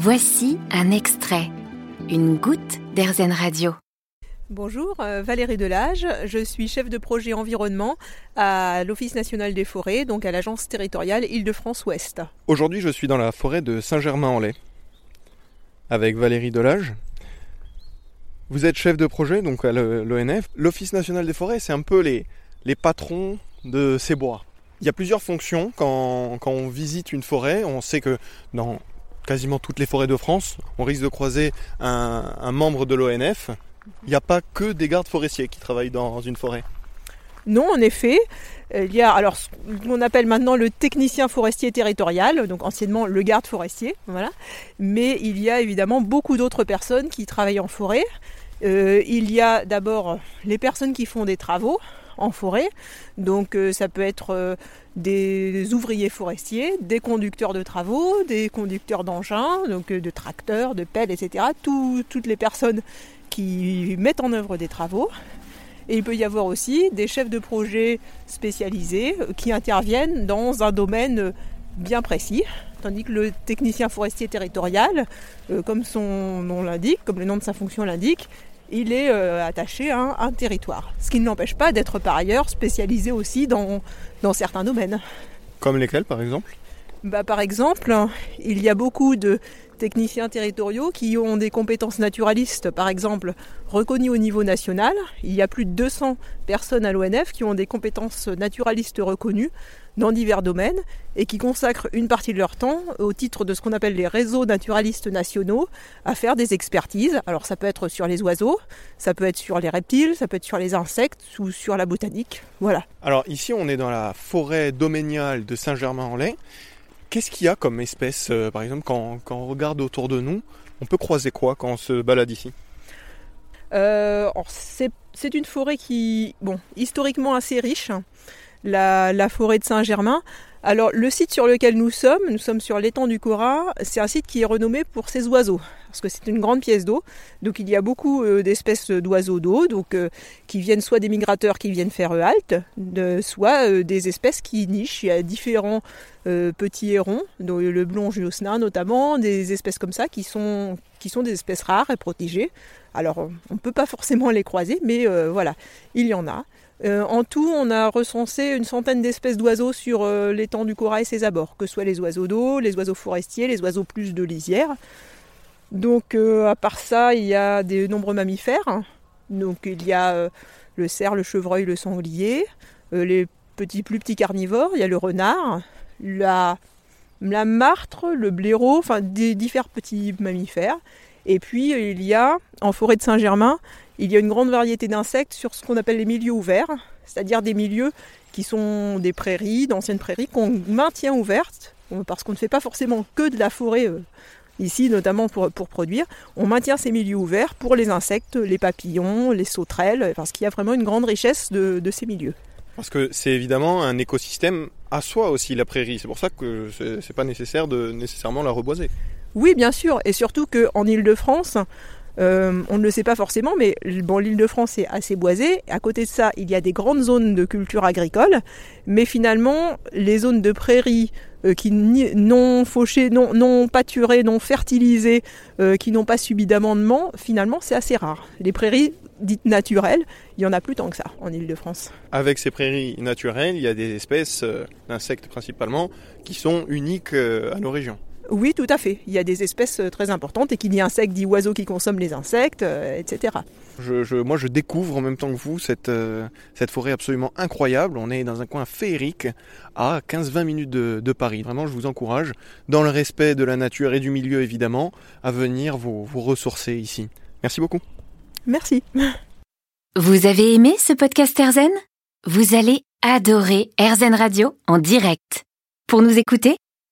Voici un extrait, une goutte d'Airzen Radio. Bonjour, euh, Valérie Delage, je suis chef de projet environnement à l'Office national des forêts, donc à l'agence territoriale Île-de-France-Ouest. Aujourd'hui, je suis dans la forêt de Saint-Germain-en-Laye avec Valérie Delage. Vous êtes chef de projet donc à l'ONF. L'Office national des forêts, c'est un peu les, les patrons de ces bois. Il y a plusieurs fonctions quand, quand on visite une forêt. On sait que dans quasiment toutes les forêts de France, on risque de croiser un, membre de l'ONF. Il n'y a pas que des gardes forestiers qui travaillent dans une forêt. Non, en effet, il y a alors ce qu'on appelle maintenant le technicien forestier territorial, donc anciennement le garde forestier, voilà. Mais il y a évidemment beaucoup d'autres personnes qui travaillent en forêt. Euh, il y a d'abord les personnes qui font des travaux, en forêt. Donc euh, ça peut être euh, des ouvriers forestiers, des conducteurs de travaux, des conducteurs d'engins, donc euh, de tracteurs, de pelles, etc. toutes les personnes qui mettent en œuvre des travaux. Et il peut y avoir aussi des chefs de projet spécialisés qui interviennent dans un domaine bien précis, tandis que le technicien forestier territorial, comme son nom l'indique, comme le nom de sa fonction l'indique, il est euh, attaché à un, territoire. Ce qui ne l'empêche pas d'être par ailleurs spécialisé aussi dans, dans certains domaines. Comme lesquels par exemple? Bah, Par exemple, il y a beaucoup de techniciens territoriaux qui ont des compétences naturalistes, par exemple, reconnues au niveau national. Il y a plus de 200 personnes à l'ONF qui ont des compétences naturalistes reconnues dans divers domaines et qui consacrent une partie de leur temps au titre de ce qu'on appelle les réseaux naturalistes nationaux à faire des expertises. Alors ça peut être sur les oiseaux, ça peut être sur les reptiles, ça peut être sur les insectes ou sur la botanique. Voilà. Alors ici on est dans la forêt doméniale de Saint-Germain-en-Laye. Qu'est-ce qu'il y a comme espèce, euh, par exemple, quand, on regarde autour de nous On peut croiser quoi quand on se balade ici? Euh, C'est une forêt qui, bon, historiquement assez riche la, forêt de Saint-Germain. Alors le site sur lequel nous sommes, nous sommes sur l'étang du Cora, c'est un site qui est renommé pour ses oiseaux, parce que c'est une grande pièce d'eau. Donc il y a beaucoup euh, d'espèces d'oiseaux d'eau, donc euh, qui viennent soit des migrateurs qui viennent faire halte, soit euh, des espèces qui nichent. Il y a différents petits hérons, dont le blond juosna notamment, des espèces comme ça qui sont, qui sont des espèces rares et protégées. Alors on ne peut pas forcément les croiser, mais voilà, il y en a. Euh, en tout, on a recensé une centaine d'espèces d'oiseaux sur euh, l'étang du Cora et ses abords, que ce soit les oiseaux d'eau, les oiseaux forestiers, les oiseaux plus de lisière. Donc, euh, à part ça, il y a des nombreux mammifères. Donc, il y a le cerf, le chevreuil, le sanglier, les petits, plus petits carnivores, il y a le renard, la, la martre, le blaireau, enfin des différents petits mammifères. Et puis, il y a, en forêt de Saint-Germain, il y a une grande variété d'insectes sur ce qu'on appelle les milieux ouverts, c'est-à-dire des milieux qui sont des prairies, d'anciennes prairies, qu'on maintient ouvertes, parce qu'on ne fait pas forcément que de la forêt euh, ici, notamment pour, pour, produire. On maintient ces milieux ouverts pour les insectes, les papillons, les sauterelles, parce qu'il y a vraiment une grande richesse de, ces milieux. Parce que c'est évidemment un écosystème à soi aussi, la prairie. C'est pour ça que c'est pas nécessaire de nécessairement la reboiser. Oui, bien sûr, et surtout qu'en Ile-de-France, euh, on ne le sait pas forcément, mais bon, l'île de France est assez boisée. À côté de ça, il y a des grandes zones de culture agricole, mais finalement, les zones de prairies euh, qui non fauchées, non, pâturées, non fertilisées, euh, qui n'ont pas subi d'amendement, finalement, c'est assez rare. Les prairies dites naturelles, il y en a plus tant que ça en Île-de-France. Avec ces prairies naturelles, il y a des espèces d'insectes principalement qui sont uniques à nos régions. Oui, tout à fait. Il y a des espèces euh, très importantes et qui dit insectes dit oiseaux qui consomment les insectes, euh, etc. moi, je découvre en même temps que vous cette, euh, cette forêt absolument incroyable. On est dans un coin féerique à 15-20 minutes de, Paris. Vraiment, je vous encourage, dans le respect de la nature et du milieu évidemment, à venir vous, vous ressourcer ici. Merci beaucoup. Merci. Vous avez aimé ce podcast Erzen Vous allez adorer Erzen Radio en direct. Pour nous écouter,